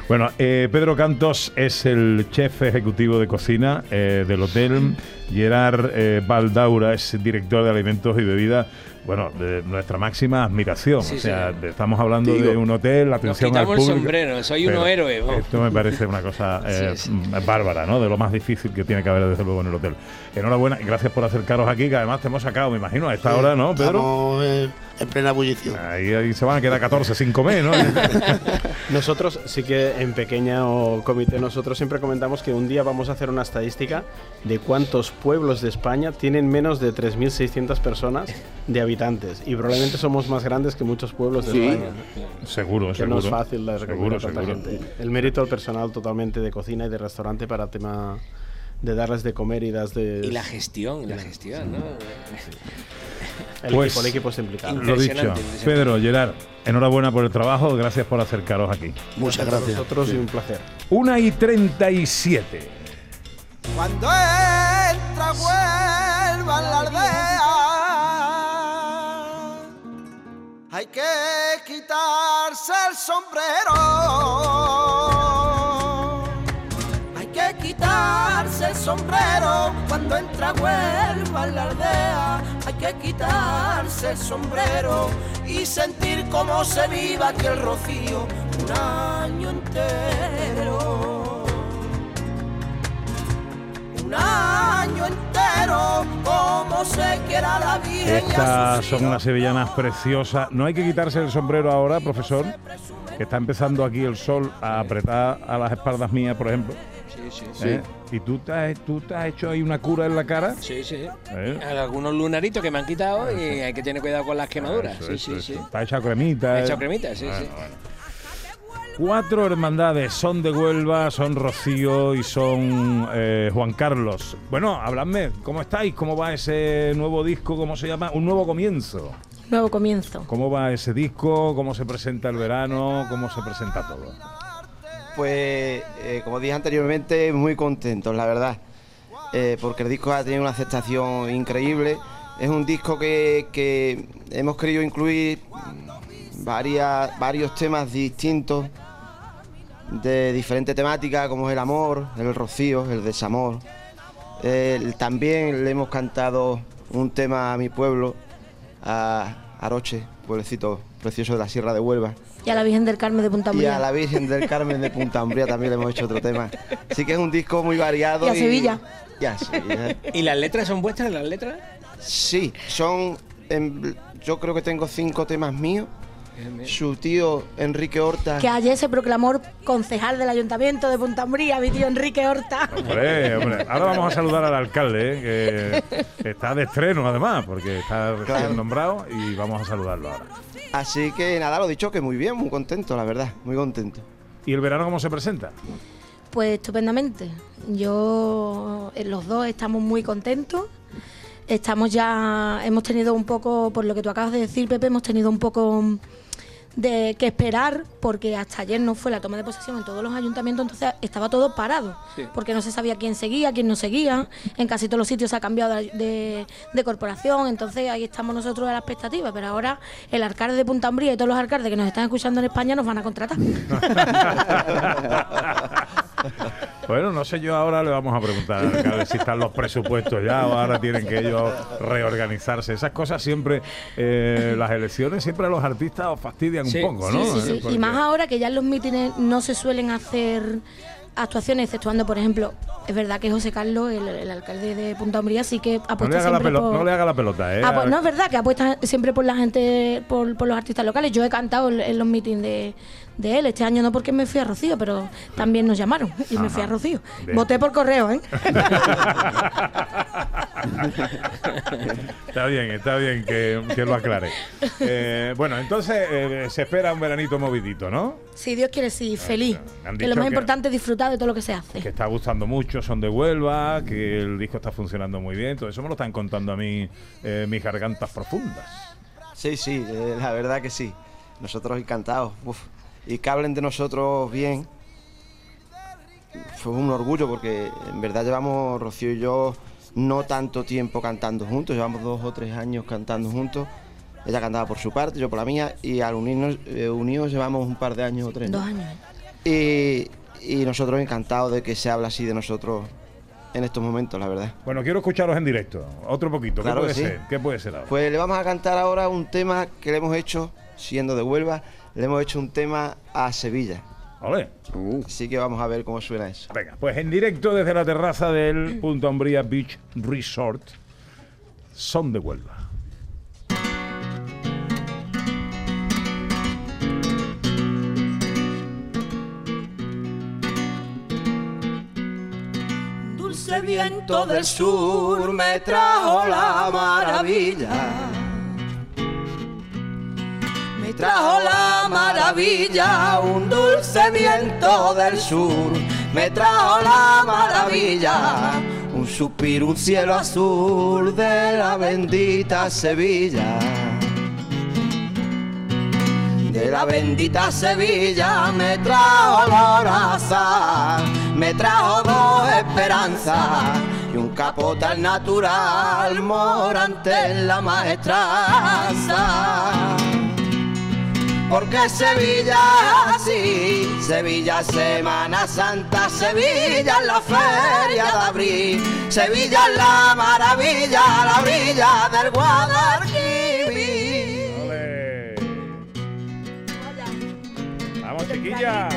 Speaker 3: Bueno, eh, Pedro Cantos es el chef ejecutivo de cocina eh, del hotel. Gerard eh, Baldaura es director de alimentos y bebidas. Bueno, de nuestra máxima admiración.
Speaker 5: Sí,
Speaker 3: o sea, de- estamos hablando
Speaker 9: Digo,
Speaker 3: de un hotel, la
Speaker 5: Nos
Speaker 3: atención al
Speaker 5: quitamos el
Speaker 3: público.
Speaker 5: sombrero, soy uno
Speaker 3: Pero
Speaker 5: héroe.
Speaker 3: Esto me parece una cosa *laughs* eh,
Speaker 5: Sí, sí.
Speaker 3: mm, bárbara, ¿no? De lo más difícil que tiene que haber, desde luego, en el hotel. Enhorabuena y gracias por acercaros aquí, que además te hemos sacado, me imagino, a esta hora, ¿no, Pedro?
Speaker 11: Estamos eh, en plena ebullición.
Speaker 3: Ahí, ahí se van a quedar 14 sin comer, ¿no? *laughs*
Speaker 10: Nosotros sí que en pequeño comité nosotros siempre comentamos que un día vamos a hacer una estadística de cuántos pueblos de España tienen menos de 3.600 personas de habitantes y probablemente somos más grandes que muchos pueblos de
Speaker 9: Sí.
Speaker 10: España.
Speaker 3: seguro,
Speaker 10: Que
Speaker 3: seguro.
Speaker 10: no es fácil de
Speaker 3: Seguro,
Speaker 10: a gente. El mérito al personal totalmente de cocina y de restaurante para tema de darles de comer y das de
Speaker 5: Y la gestión, la gestión, ¿no? *laughs*
Speaker 10: el,
Speaker 3: Pues-
Speaker 10: equipo, el equipo está implicado.
Speaker 3: Lo dicho. Pedro, Gerard, enhorabuena por el trabajo, gracias por acercaros aquí.
Speaker 11: Muchas
Speaker 10: A
Speaker 11: gracias.
Speaker 10: vosotros y un placer.
Speaker 3: Una y 37.
Speaker 8: Cuando entra Huelva en la aldea, hay que quitarse el sombrero. Hay que quitarse el sombrero cuando entra Huelva en la aldea. Hay que quitarse el sombrero y sentir cómo se viva aquí el rocío un año entero
Speaker 3: Estas son unas sevillanas preciosas. No hay que quitarse el sombrero ahora, profesor, que está empezando aquí el sol a apretar a las espaldas mías, por ejemplo.
Speaker 5: Sí, sí.
Speaker 3: ¿eh? ¿Y tú te, has, tú te has hecho ahí una cura en la cara?
Speaker 5: Sí, sí.
Speaker 3: ¿Eh?
Speaker 5: Algunos lunaritos que me han quitado y hay que tener cuidado con las quemaduras.
Speaker 3: Eso,
Speaker 5: Sí,
Speaker 3: eso,
Speaker 5: sí,
Speaker 3: eso.
Speaker 5: sí.
Speaker 3: Está hecha cremita.
Speaker 5: Me he
Speaker 3: ¿eh?
Speaker 5: echado cremita, sí,
Speaker 3: Bueno,
Speaker 5: sí.
Speaker 3: bueno. Cuatro hermandades, son de Huelva, son Rocío y son eh, Juan Carlos. Bueno, habladme, ¿cómo estáis? ¿Cómo va ese nuevo disco? ¿Cómo se llama? Un nuevo comienzo.
Speaker 12: Nuevo comienzo.
Speaker 3: ¿Cómo va ese disco? ¿Cómo se presenta el verano? ¿Cómo se presenta todo?
Speaker 13: Pues, eh, como dije anteriormente, muy contentos, la verdad. Eh, porque el disco ha tenido una aceptación increíble. Es un disco que, que hemos querido incluir varias, varios temas distintos de diferentes temáticas, como es el amor, el rocío, el desamor. El- también le hemos cantado un tema a mi pueblo, a Aroche, pueblecito precioso de la Sierra de Huelva.
Speaker 12: Y a la Virgen del Carmen de Punta
Speaker 13: Y
Speaker 12: Umbría.
Speaker 13: a la Virgen del Carmen de Punta Umbría también le hemos hecho otro tema. Así que es un disco muy variado.
Speaker 12: Y a Sevilla.
Speaker 13: Y a Sevilla.
Speaker 5: ¿Y las letras son vuestras, las letras?
Speaker 13: Sí, son. em, yo creo que tengo cinco temas míos. Su tío Enrique Horta.
Speaker 12: Que ayer se proclamó concejal del Ayuntamiento de Punta Umbría, mi tío Enrique Horta.
Speaker 3: Hombre, hombre. Ahora vamos a saludar al alcalde, ¿eh? que, está de estreno además, porque está recién
Speaker 13: Claro.
Speaker 3: nombrado y vamos a saludarlo ahora.
Speaker 13: Así que nada, lo dicho, que muy bien, muy contento, la verdad, muy contento.
Speaker 3: ¿Y el verano cómo se presenta?
Speaker 12: Pues estupendamente. Yo, eh, los dos estamos muy contentos. Estamos ya, hemos tenido un poco, por lo que tú acabas de decir, Pepe, hemos tenido un poco de que esperar, porque hasta ayer no fue la toma de posesión en todos los ayuntamientos, entonces estaba todo parado,
Speaker 5: Sí.
Speaker 12: porque no se sabía quién seguía, quién no seguía. En casi todos los sitios se ha cambiado de, de- de corporación, entonces ahí estamos nosotros a la expectativa. Pero ahora el alcalde de Punta Umbría y todos los alcaldes que nos están escuchando en España nos van a contratar. *laughs*
Speaker 3: Bueno, no sé yo ahora le vamos a preguntar al alcalde si están los presupuestos ya o ahora tienen que ellos reorganizarse. Esas cosas siempre, eh, las elecciones siempre a los artistas os fastidian
Speaker 5: Sí,
Speaker 3: un poco, ¿no?
Speaker 12: sí,
Speaker 3: Eh,
Speaker 12: sí.
Speaker 3: porque-
Speaker 12: Y más ahora que ya en los mítines no se suelen hacer actuaciones, exceptuando, por ejemplo, es verdad que José Carlos, el, el alcalde de Punta Umbría, sí que
Speaker 3: No
Speaker 12: apuesta
Speaker 3: le, haga la
Speaker 12: siempre
Speaker 3: pelo-
Speaker 12: por...
Speaker 3: no le haga la pelota, ¿eh?
Speaker 12: Ah, pues no es verdad que apuesta siempre por la gente, por, por los artistas locales. Yo he cantado en, en los mítines de, de él. Este año no porque me fui a Rocío, pero también nos llamaron y me fui a. Rocío.
Speaker 3: Bien.
Speaker 12: Voté por correo, ¿eh?
Speaker 3: Está bien, está bien que, que lo aclare. Eh, bueno, entonces eh, se espera un veranito movidito, ¿no?
Speaker 12: si Dios quiere, sí, feliz.
Speaker 3: me han
Speaker 12: Que lo más
Speaker 3: que-
Speaker 12: importante es disfrutar de todo lo que se hace.
Speaker 3: Que está gustando mucho, son de Huelva, que el disco está funcionando muy bien. Todo eso me lo están contando a mí eh, mis gargantas profundas.
Speaker 13: Sí, sí, eh, la verdad que sí. Nosotros encantados. Uf. Y que hablen de nosotros bien. Fue un orgullo porque en verdad llevamos, Rocío y yo, no tanto tiempo cantando juntos. Llevamos dos o tres años cantando juntos. Ella cantaba por su parte, yo por la mía. Y al unirnos, eh, unidos llevamos un par de años o tres. ¿no?
Speaker 12: Dos años.
Speaker 13: Y, y nosotros encantados de que se habla así de nosotros en estos momentos, la verdad.
Speaker 3: Bueno, quiero escucharos en directo. Otro poquito.
Speaker 13: Claro
Speaker 3: ¿Qué puede
Speaker 13: que sí.
Speaker 3: ser? ¿Qué puede ser ahora?
Speaker 13: Pues le vamos a cantar ahora un tema que le hemos hecho, siendo de Huelva, le hemos hecho un tema a Sevilla.
Speaker 3: Ole.
Speaker 13: Así que vamos a ver cómo suena eso.
Speaker 3: Venga, pues en directo desde la terraza del Punta Umbría Beach Resort, son de Huelva.
Speaker 8: Dulce viento del sur me trajo la maravilla. Me trajo la maravilla, un dulce viento del sur. Me trajo la maravilla, un suspiro, un cielo azul de la bendita Sevilla. De la bendita Sevilla me trajo loraza, me trajo dos esperanzas y un capotal natural morante en la maestranza. Porque Sevilla es así, Sevilla es Semana Santa, Sevilla es la feria de abril, Sevilla es la maravilla, la orilla del Guadalquivir.
Speaker 3: Vamos, chiquilla.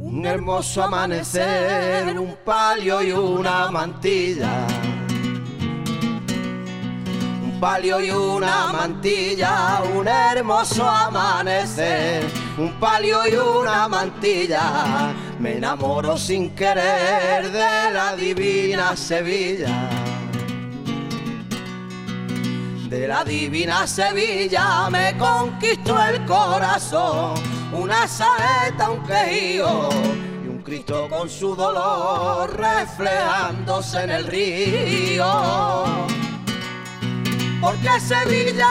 Speaker 8: Un hermoso amanecer, un palio y una mantilla. Un palio y una mantilla, un hermoso amanecer. Un palio y una mantilla, me enamoro sin querer de la divina Sevilla. De la divina Sevilla me conquistó el corazón, una saeta, un quejío y un Cristo con su dolor reflejándose en el río. Porque Sevilla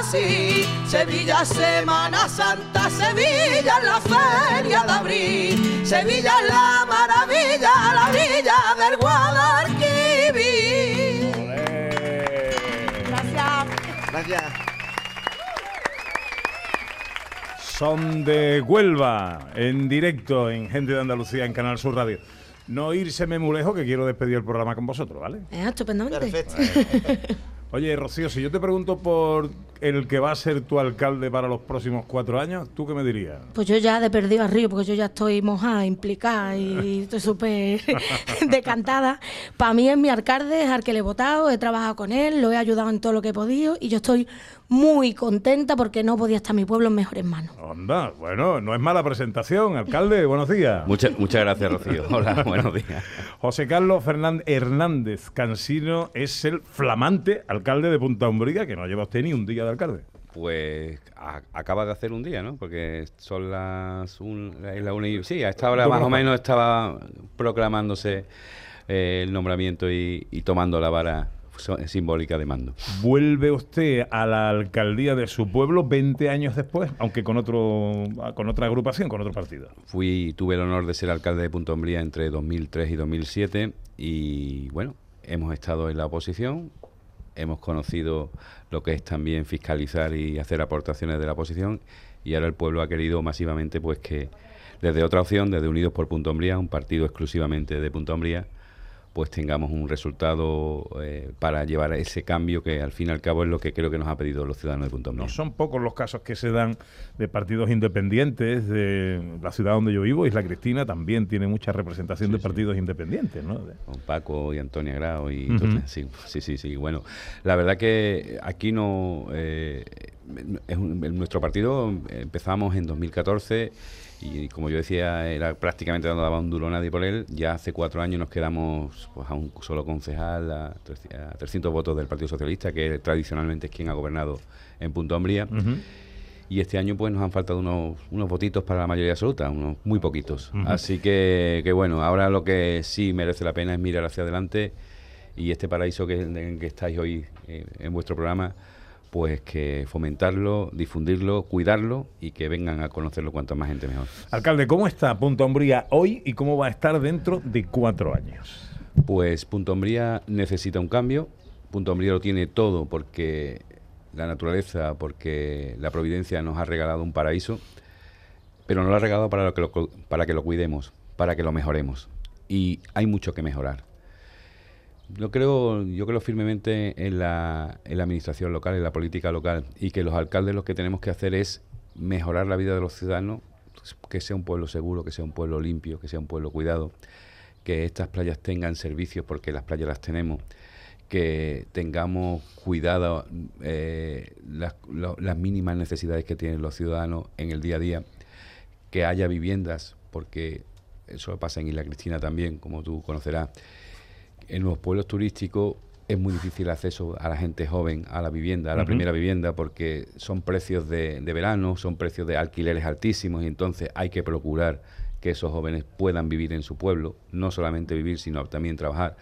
Speaker 8: es así, Sevilla es Semana Santa, Sevilla es la feria de abril, Sevilla es la maravilla, la orilla del Guadalquivir.
Speaker 12: Gracias.
Speaker 13: Gracias.
Speaker 3: Son de Huelva, en directo en Gente de Andalucía, en Canal Sur Radio. No írseme muy lejos, que quiero despedir el programa con vosotros, ¿vale?
Speaker 12: Eh, estupendamente. *laughs*
Speaker 3: Oye, Rocío, si yo te pregunto por el que va a ser tu alcalde para los próximos cuatro años, ¿tú qué me dirías?
Speaker 12: Pues yo ya de perdido arriba, porque yo ya estoy mojada, implicada y estoy súper *laughs* decantada. Para mí es mi alcalde, es al que le he votado, he trabajado con él, lo he ayudado en todo lo que he podido y yo estoy muy contenta porque no podía estar mi pueblo en mejores manos.
Speaker 3: Onda, bueno, no es mala presentación, alcalde, buenos días.
Speaker 14: Muchas, muchas gracias, Rocío. *laughs* Hola, buenos días.
Speaker 3: José Carlos Fernández Hernández Cansino es el flamante alcalde de Punta Umbría, que no lleva usted ni un día de alcalde.
Speaker 14: Pues a- acaba de hacer un día, ¿no? Porque son las un, es la una y- Sí, a esta hora más o menos estaba proclamándose eh, el nombramiento y, y tomando la vara simbólica de mando.
Speaker 3: Vuelve usted a la alcaldía de su pueblo 20 años después, aunque con otro con otra agrupación, con otro partido.
Speaker 14: Fui, tuve el honor de ser alcalde de Punta Umbría entre 2003 y 2007 y bueno, hemos estado en la oposición, hemos conocido lo que es también fiscalizar y hacer aportaciones de la oposición y ahora el pueblo ha querido masivamente pues que desde otra opción, desde Unidos por Punta Umbría, un partido exclusivamente de Punta Umbría, pues tengamos un resultado eh, para llevar a ese cambio que al fin y al cabo es lo que creo que nos ha pedido los ciudadanos de Punta.
Speaker 3: No son pocos los casos que se dan de partidos independientes. De la ciudad donde yo vivo, Isla Cristina, también tiene mucha representación de partidos independientes. ¿no?
Speaker 14: Con Paco y Antonia Grau y
Speaker 3: Ujú.
Speaker 14: entonces, sí, sí, sí, sí. Bueno, la verdad que aquí no eh, es un- en nuestro partido empezamos en 2014 y como yo decía era prácticamente no daba un duro nadie por él. Ya hace cuatro años nos quedamos pues, a un solo concejal a, 300 a 300 votos del Partido Socialista que tradicionalmente es quien ha gobernado en Punta Umbría. Y este año pues nos han faltado unos, unos votitos para la mayoría absoluta, unos muy poquitos. Así que, que bueno, ahora lo que sí merece la pena es mirar hacia adelante y este paraíso que, en que estáis hoy eh, en vuestro programa, pues que fomentarlo, difundirlo, cuidarlo y que vengan a conocerlo cuanta más gente mejor.
Speaker 3: Alcalde, ¿cómo está Punta Umbría hoy y cómo va a estar dentro de cuatro años?
Speaker 14: Pues Punta Umbría necesita un cambio. Punta Umbría lo tiene todo porque la naturaleza, porque la providencia nos ha regalado un paraíso, pero nos lo ha regalado para, que lo, cu- para que lo cuidemos, para que lo mejoremos. Y hay mucho que mejorar. Yo creo, yo creo firmemente en la, en la administración local, en la política local, y que los alcaldes lo que tenemos que hacer es mejorar la vida de los ciudadanos, que sea un pueblo seguro, que sea un pueblo limpio, que sea un pueblo cuidado, que estas playas tengan servicios, porque las playas las tenemos, que tengamos cuidado eh, las, las mínimas necesidades que tienen los ciudadanos en el día a día, que haya viviendas, porque eso pasa en Isla Cristina también, como tú conocerás. En los pueblos turísticos es muy difícil el acceso a la gente joven a la vivienda, a la primera vivienda, porque son precios de, de verano, son precios de alquileres altísimos y entonces hay que procurar que esos jóvenes puedan vivir en su pueblo, no solamente vivir, sino también trabajar.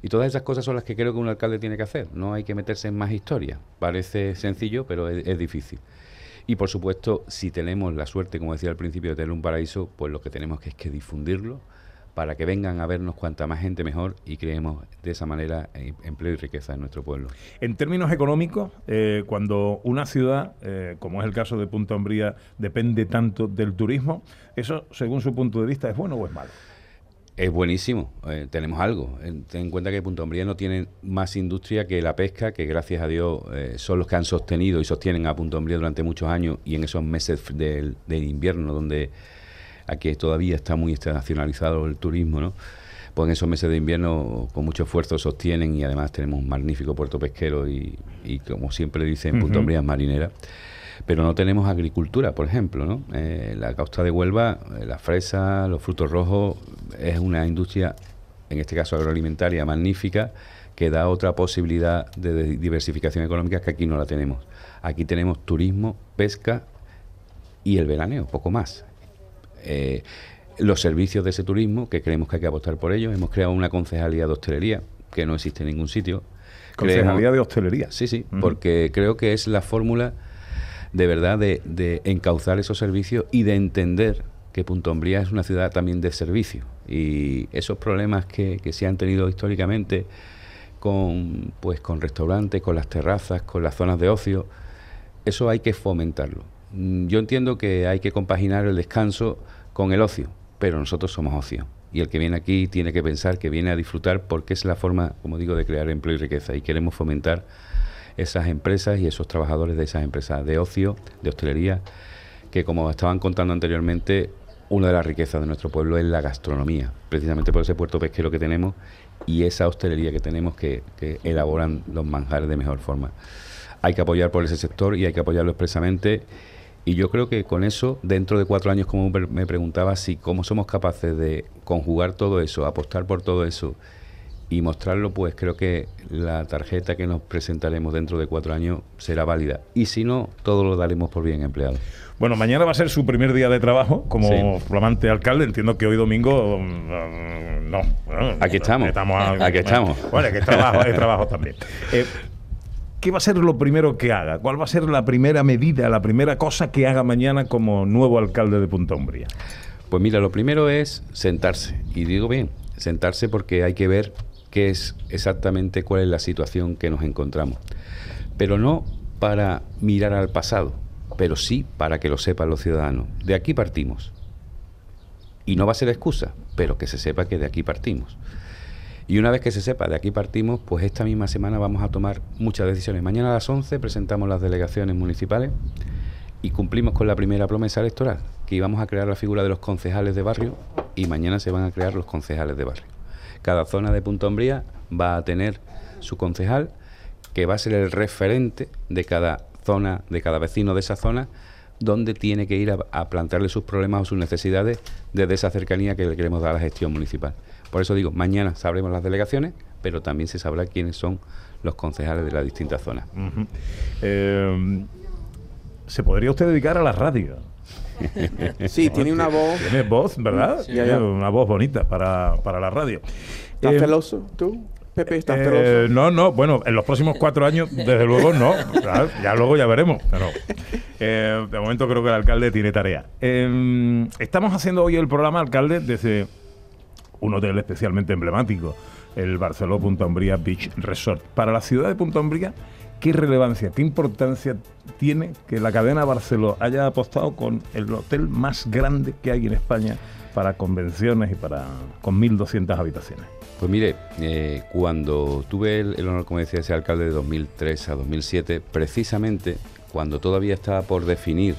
Speaker 14: Y todas esas cosas son las que creo que un alcalde tiene que hacer. No hay que meterse en más historia. Parece sencillo, pero es, es difícil. Y por supuesto, si tenemos la suerte, como decía al principio, de tener un paraíso, pues lo que tenemos que es que difundirlo para que vengan a vernos cuanta más gente mejor y creemos de esa manera empleo y riqueza en nuestro pueblo.
Speaker 3: En términos económicos, eh, cuando una ciudad, eh, como es el caso de Punta Umbría, depende tanto del turismo, ¿eso, según su punto de vista, es bueno o es malo?
Speaker 14: Es buenísimo, eh, tenemos algo. Ten en cuenta que Punta Umbría no tiene más industria que la pesca, que gracias a Dios eh, son los que han sostenido y sostienen a Punta Umbría durante muchos años y en esos meses del, del invierno donde aquí todavía está muy internacionalizado el turismo, ¿no? Pues en esos meses de invierno con mucho esfuerzo sostienen y además tenemos un magnífico puerto pesquero y, y como siempre dicen, Punta es marinera. Pero no tenemos agricultura, por ejemplo, ¿no? Eh, la costa de Huelva, eh, la fresa, los frutos rojos, es una industria, en este caso agroalimentaria, magnífica, que da otra posibilidad de, de diversificación económica que aquí no la tenemos. Aquí tenemos turismo, pesca y el veraneo, poco más. Eh, los servicios de ese turismo, que creemos que hay que apostar por ellos, hemos creado una concejalía de hostelería, que no existe en ningún sitio.
Speaker 3: Concejalía
Speaker 14: Creemos-
Speaker 3: de hostelería.
Speaker 14: Sí, sí, porque creo que es la fórmula de verdad de, de encauzar esos servicios y de entender que Punta Umbría es una ciudad también de servicio. Y esos problemas que, que se han tenido históricamente con, pues, con restaurantes, con las terrazas, con las zonas de ocio, eso hay que fomentarlo. Mm, Yo entiendo que hay que compaginar el descanso con el ocio, pero nosotros somos ocio. Y el que viene aquí tiene que pensar que viene a disfrutar porque es la forma, como digo, de crear empleo y riqueza. Y queremos fomentar esas empresas y esos trabajadores de esas empresas de ocio, de hostelería, que como estaban contando anteriormente, una de las riquezas de nuestro pueblo es la gastronomía, precisamente por ese puerto pesquero que tenemos y esa hostelería que tenemos que, que elaboran los manjares de mejor forma. Hay que apoyar por ese sector y hay que apoyarlo expresamente. Y yo creo que con eso, dentro de cuatro años, como me preguntaba, si cómo somos capaces de conjugar todo eso, apostar por todo eso y mostrarlo, pues creo que la tarjeta que nos presentaremos dentro de cuatro años será válida. Y si no, todo lo daremos por bien empleado.
Speaker 3: Bueno, mañana va a ser su primer día de trabajo como
Speaker 14: Sí.
Speaker 3: flamante alcalde. Entiendo que hoy domingo mm, no. ¿no?
Speaker 14: Aquí estamos. Aquí estamos.
Speaker 3: Bueno, que es trabajo, es trabajo también. Eh, *laughs* ¿Qué va a ser lo primero que haga? ¿Cuál va a ser la primera medida, la primera cosa que haga mañana como nuevo alcalde de Punta Umbría?
Speaker 14: Pues mira, lo primero es sentarse. Y digo bien, sentarse porque hay que ver qué es exactamente cuál es la situación que nos encontramos. Pero no para mirar al pasado, pero sí para que lo sepan los ciudadanos. De aquí partimos. Y no va a ser excusa, pero que se sepa que de aquí partimos. Y una vez que se sepa, de aquí partimos, pues esta misma semana vamos a tomar muchas decisiones. Mañana a las 11 presentamos las delegaciones municipales y cumplimos con la primera promesa electoral, que íbamos a crear la figura de los concejales de barrio y mañana se van a crear los concejales de barrio. Cada zona de Punta Umbría va a tener su concejal, que va a ser el referente de cada zona, de cada vecino de esa zona, donde tiene que ir a, a plantearle sus problemas o sus necesidades desde esa cercanía que le queremos dar a la gestión municipal. Por eso digo, mañana sabremos las delegaciones, pero también se sabrá quiénes son los concejales de las distintas zonas.
Speaker 3: Eh, ¿Se podría usted dedicar a la radio? *laughs*
Speaker 9: Sí, tiene una voz.
Speaker 3: Tiene voz, ¿verdad?
Speaker 9: Sí.
Speaker 3: Tiene
Speaker 9: Ya, ya.
Speaker 3: una voz bonita para, para la radio.
Speaker 9: ¿Estás
Speaker 3: Eh,
Speaker 9: celoso tú? Pepe, ¿estás
Speaker 3: eh,
Speaker 9: celoso?
Speaker 3: no, no, bueno, en los próximos cuatro años, desde luego no. Ya luego ya veremos. Pero, eh, de momento creo que el alcalde tiene tarea. Eh, estamos haciendo hoy el programa, alcalde, desde un hotel especialmente emblemático, el Barceló Punta Umbría Beach Resort. Para la ciudad de Punta Umbría, ¿qué relevancia, qué importancia tiene que la cadena Barceló haya apostado con el hotel más grande que hay en España para convenciones y para con 1.200 habitaciones?
Speaker 14: Pues mire, eh, cuando tuve el, el honor, como decía, de ser alcalde de 2003 a 2007, precisamente cuando todavía estaba por definir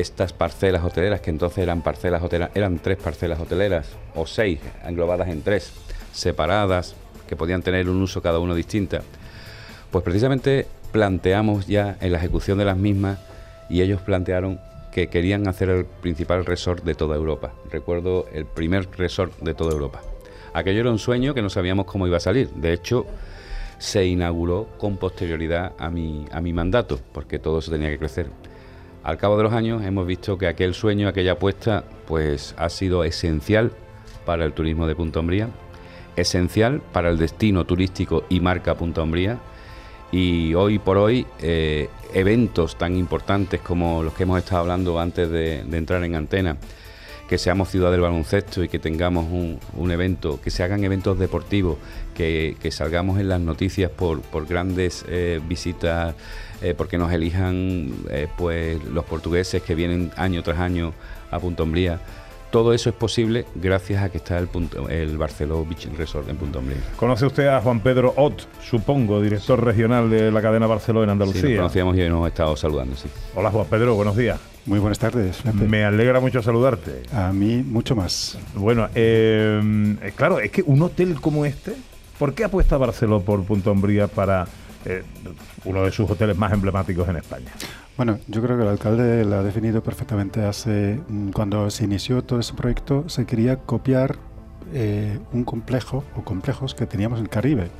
Speaker 14: estas parcelas hoteleras, que entonces eran parcelas hoteleras, eran tres parcelas hoteleras, o seis, englobadas en tres, separadas, que podían tener un uso cada uno distinta, pues precisamente planteamos ya en la ejecución de las mismas y ellos plantearon que querían hacer el principal resort de toda Europa. Recuerdo el primer resort de toda Europa. Aquello era un sueño que no sabíamos cómo iba a salir. De hecho, se inauguró con posterioridad a mi, a mi mandato, porque todo eso tenía que crecer. Al cabo de los años hemos visto que aquel sueño, aquella apuesta, pues ha sido esencial para el turismo de Punta Umbría, esencial para el destino turístico y marca Punta Umbría. Y hoy por hoy, eh, eventos tan importantes como los que hemos estado hablando antes de, de entrar en antena, que seamos ciudad del baloncesto y que tengamos un, un evento, que se hagan eventos deportivos, que, que salgamos en las noticias por, por grandes eh, visitas, eh, porque nos elijan eh, pues los portugueses que vienen año tras año a Punta Umbría. Todo eso es posible gracias a que está el, punto, el Barceló Beach Resort en Punta Umbría.
Speaker 3: ¿Conoce usted a Juan Pedro Ott, supongo, director regional de la cadena Barceló en
Speaker 14: Sí,
Speaker 3: Andalucía?
Speaker 14: nos conocíamos y hoy nos hemos estado saludando, sí.
Speaker 3: Hola Juan Pedro, buenos días.
Speaker 15: Muy buenas tardes. Pepe.
Speaker 3: Me alegra mucho saludarte.
Speaker 15: A mí mucho más.
Speaker 3: Bueno, eh, eh, claro, es que un hotel como este, ¿por qué apuesta Barceló por Punta Umbría para eh, uno de sus hoteles más emblemáticos en España?
Speaker 15: Bueno, yo creo que el alcalde lo ha definido perfectamente hace mm, cuando se inició todo ese proyecto se quería copiar eh, un complejo o complejos que teníamos en el Caribe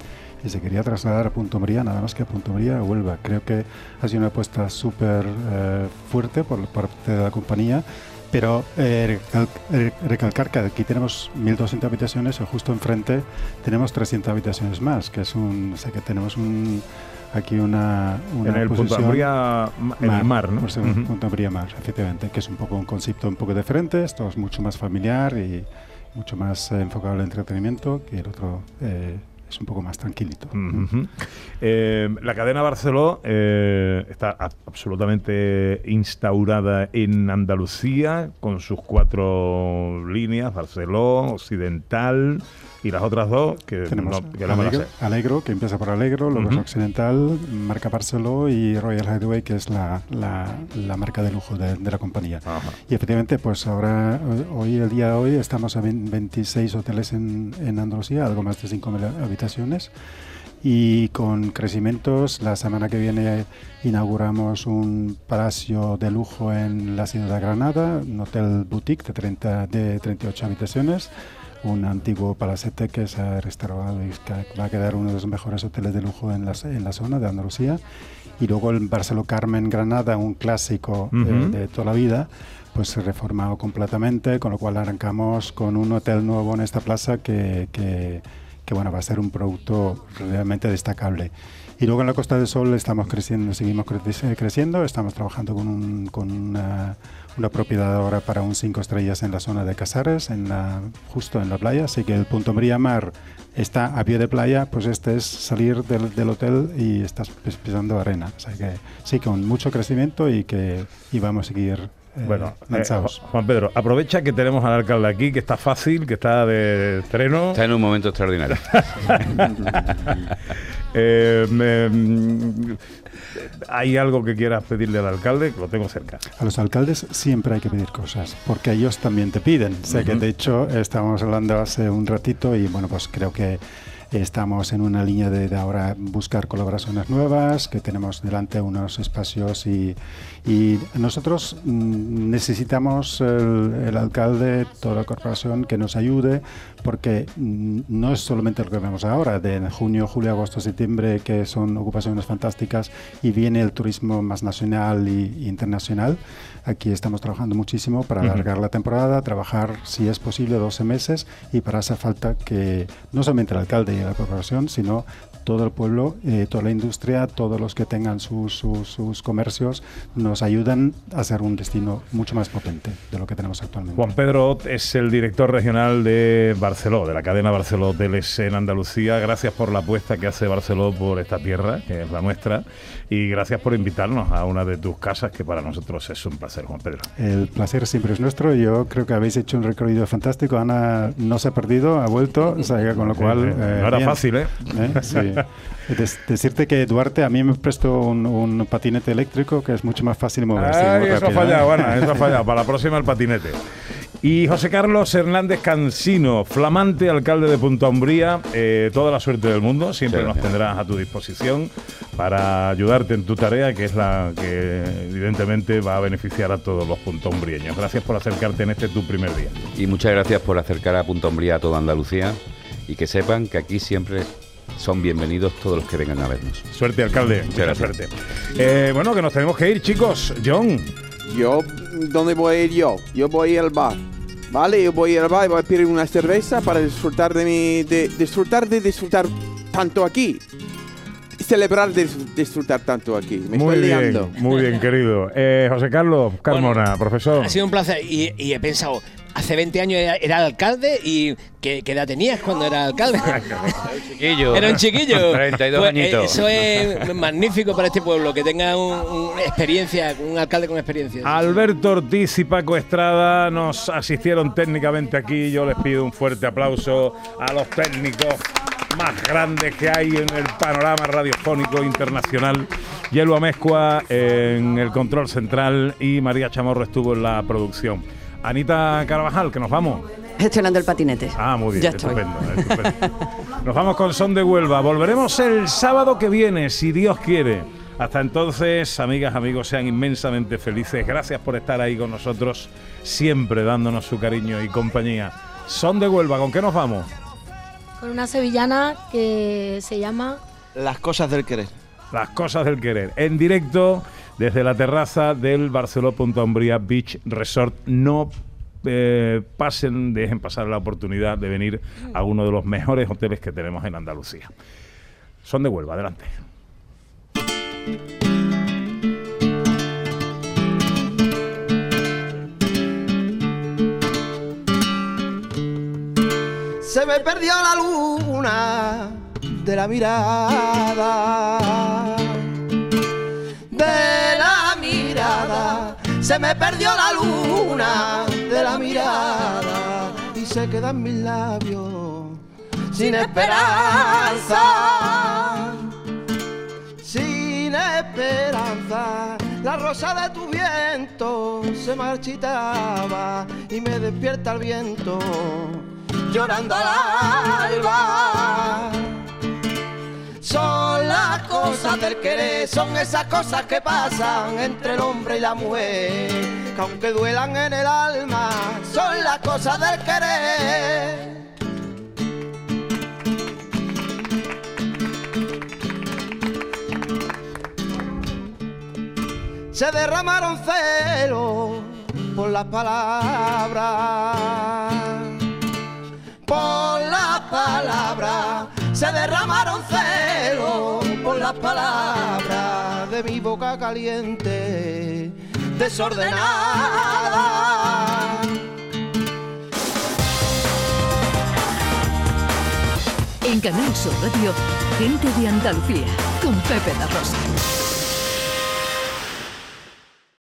Speaker 15: y se quería trasladar a Punta Umbría, nada más que a Punta Umbría a Huelva. Creo que ha sido una apuesta súper eh, fuerte por parte de la compañía, pero eh, recal- eh, recalcar que aquí tenemos 1.200 habitaciones y justo enfrente tenemos 300 habitaciones más, que es un, o sea que tenemos un aquí una, una
Speaker 3: En el Punta
Speaker 15: posición-
Speaker 3: Umbría, ma- en el mar, ¿no?
Speaker 15: por ser
Speaker 3: Ujú.
Speaker 15: Punta Umbría mar, efectivamente, que es un poco un concepto un poco diferente, esto es mucho más familiar y mucho más eh, enfocado al entretenimiento, que el otro eh, es un poco más tranquilito.
Speaker 3: Ujú. Eh, la cadena Barceló eh, está absolutamente instaurada en Andalucía con sus cuatro líneas, Barceló, Occidental y las otras dos que
Speaker 15: Tenemos
Speaker 3: no, que no
Speaker 15: Alegro. Alegro, que empieza por Alegro, luego es
Speaker 3: Ujú.
Speaker 15: Occidental, marca Barceló y Royal Hideaway, que es la, la- la marca de lujo de, de la compañía. Y efectivamente, pues ahora, hoy, el día de hoy, estamos a 20 26 hoteles en, en Andalucía, algo más de 5.000 habitaciones. Y con crecimientos, la semana que viene inauguramos un palacio de lujo en la ciudad de Granada, un hotel boutique de, 30, de 38 habitaciones, un antiguo palacete que se ha restaurado y que va a quedar uno de los mejores hoteles de lujo en la, en la zona de Andalucía. Y luego el Barceló Carmen Granada, un clásico eh,
Speaker 3: Ujú.
Speaker 15: de toda la vida, pues reformado completamente, con lo cual arrancamos con un hotel nuevo en esta plaza que, que, que, bueno, va a ser un producto realmente destacable. Y luego en la Costa del Sol estamos creciendo, seguimos cre- creciendo, estamos trabajando con, un- con una, propiedad ahora para un 5 estrellas en la zona de Casares, en la, justo en la playa, así que el punto María Mar está a pie de playa, pues este es salir del, del hotel y estás pis- pisando arena. O que sí, con mucho crecimiento y que y vamos a seguir eh,
Speaker 3: Bueno, eh,
Speaker 15: lanzados.
Speaker 3: Ju- Juan Pedro, aprovecha que tenemos al alcalde aquí, que está fácil, que está de estreno.
Speaker 14: Está en un momento extraordinario. *laughs*
Speaker 3: Eh, me- ¿Hay algo que quieras pedirle al alcalde? Lo tengo cerca.
Speaker 15: A los alcaldes siempre hay que pedir cosas, porque ellos también te piden. Sé que de hecho estábamos hablando hace un ratito y bueno, pues creo que estamos en una línea de, ahora buscar colaboraciones nuevas, que tenemos delante unos espacios y, nosotros mm, necesitamos el, el alcalde, toda la corporación que nos ayude, porque mm, no es solamente lo que vemos ahora, de junio, julio, agosto, septiembre, que son ocupaciones fantásticas y viene el turismo más nacional y internacional. Aquí estamos trabajando muchísimo para alargar la temporada, trabajar, si es posible, 12 meses y para hacer falta que no solamente el alcalde y la corporación, sino todo el pueblo, eh, toda la industria, todos los que tengan sus, sus, sus comercios, nos ayudan a ser un destino mucho más potente de lo que tenemos actualmente.
Speaker 3: Juan Pedro Ot es el director regional de Barceló, de la cadena Barceló Hoteles en Andalucía. Gracias por la apuesta que hace Barceló por esta tierra, que es la nuestra, y gracias por invitarnos a una de tus casas, que para nosotros es un placer, Juan Pedro.
Speaker 15: El placer siempre es nuestro. Yo creo que habéis hecho un recorrido fantástico. Ana no se ha perdido, ha vuelto, o sea, que con lo cual...
Speaker 3: sí. No era fácil, ¿eh?
Speaker 15: Sí. *laughs* Des- decirte que Duarte a mí me prestó un, un patinete eléctrico que es mucho más fácil moverse.
Speaker 3: Ay,
Speaker 15: muy
Speaker 3: eso ha
Speaker 15: ¿eh?
Speaker 3: fallado, Ana, eso ha fallado. *laughs* Para la próxima el patinete. Y José Carlos Hernández Cansino, flamante alcalde de Punta Umbría, eh, toda la suerte del mundo, siempre
Speaker 14: Sí,
Speaker 3: nos tendrás a tu disposición para ayudarte en tu tarea, que es la que evidentemente va a beneficiar a todos los puntombrieños. Gracias por acercarte en este tu primer día.
Speaker 14: Y muchas gracias por acercar a Punta Umbría a toda Andalucía y que sepan que aquí siempre son bienvenidos todos los que vengan a vernos.
Speaker 3: Suerte, alcalde. Mucha
Speaker 14: gracias.
Speaker 3: suerte. Eh, bueno, que nos tenemos que ir, chicos. John.
Speaker 9: Yo, ¿dónde voy a ir yo? Yo voy a ir al bar. Vale, yo voy a ir al bar y voy a pedir una cerveza para disfrutar de mi. de disfrutar de disfrutar tanto aquí. Celebrar de disfrutar tanto aquí. Me
Speaker 3: muy
Speaker 9: estoy
Speaker 3: bien,
Speaker 9: liando.
Speaker 3: muy bien, querido. Eh, José Carlos Carmona, profesor.
Speaker 5: Ha sido un placer y, y he pensado, hace 20 años era, era alcalde y ¿qué, qué edad tenías cuando era alcalde?
Speaker 14: Chiquillo.
Speaker 5: Era un chiquillo. *laughs*
Speaker 14: 32
Speaker 5: Pues,
Speaker 14: añitos.
Speaker 5: eh, Eso es magnífico para este pueblo, que tenga un, un experiencia, un alcalde con experiencia.
Speaker 3: Alberto Ortiz y Paco Estrada nos asistieron técnicamente aquí. Yo les pido un fuerte aplauso a los técnicos más grandes que hay en el panorama radiofónico internacional. Yelo Amezcua en el control central y María Chamorro estuvo en la producción. Anita Carvajal, que nos vamos.
Speaker 6: Gestionando el patinete.
Speaker 3: Ah, muy bien,
Speaker 6: Ya estoy.
Speaker 3: estupendo, estupendo. Nos vamos con Son de Huelva. Volveremos el sábado que viene, si Dios quiere. Hasta entonces, amigas, amigos, sean inmensamente felices. Gracias por estar ahí con nosotros, siempre dándonos su cariño y compañía. Son de Huelva, ¿con qué nos vamos?
Speaker 12: Con una sevillana que se llama
Speaker 13: Las cosas del querer.
Speaker 3: Las cosas del querer. En directo desde la terraza del Barceló Umbría Beach Resort. No eh, pasen, dejen pasar la oportunidad de venir a uno de los mejores hoteles que tenemos en Andalucía. Son de Huelva, adelante.
Speaker 13: Se me perdió la luna de la mirada. Se me perdió la luna de la mirada. Y se quedan mis labios sin esperanza. Sin esperanza. La rosa de tu viento se marchitaba y me despierta el viento llorando al alba. Son las cosas del querer, son esas cosas que pasan entre el hombre y la mujer, que aunque duelan en el alma, son las cosas del querer. Se derramaron celos por las palabras por las palabras, se derramaron celos por las palabras de mi boca caliente, desordenada.
Speaker 16: En Canal Sur Radio, gente de Andalucía, con Pepe La Rosa.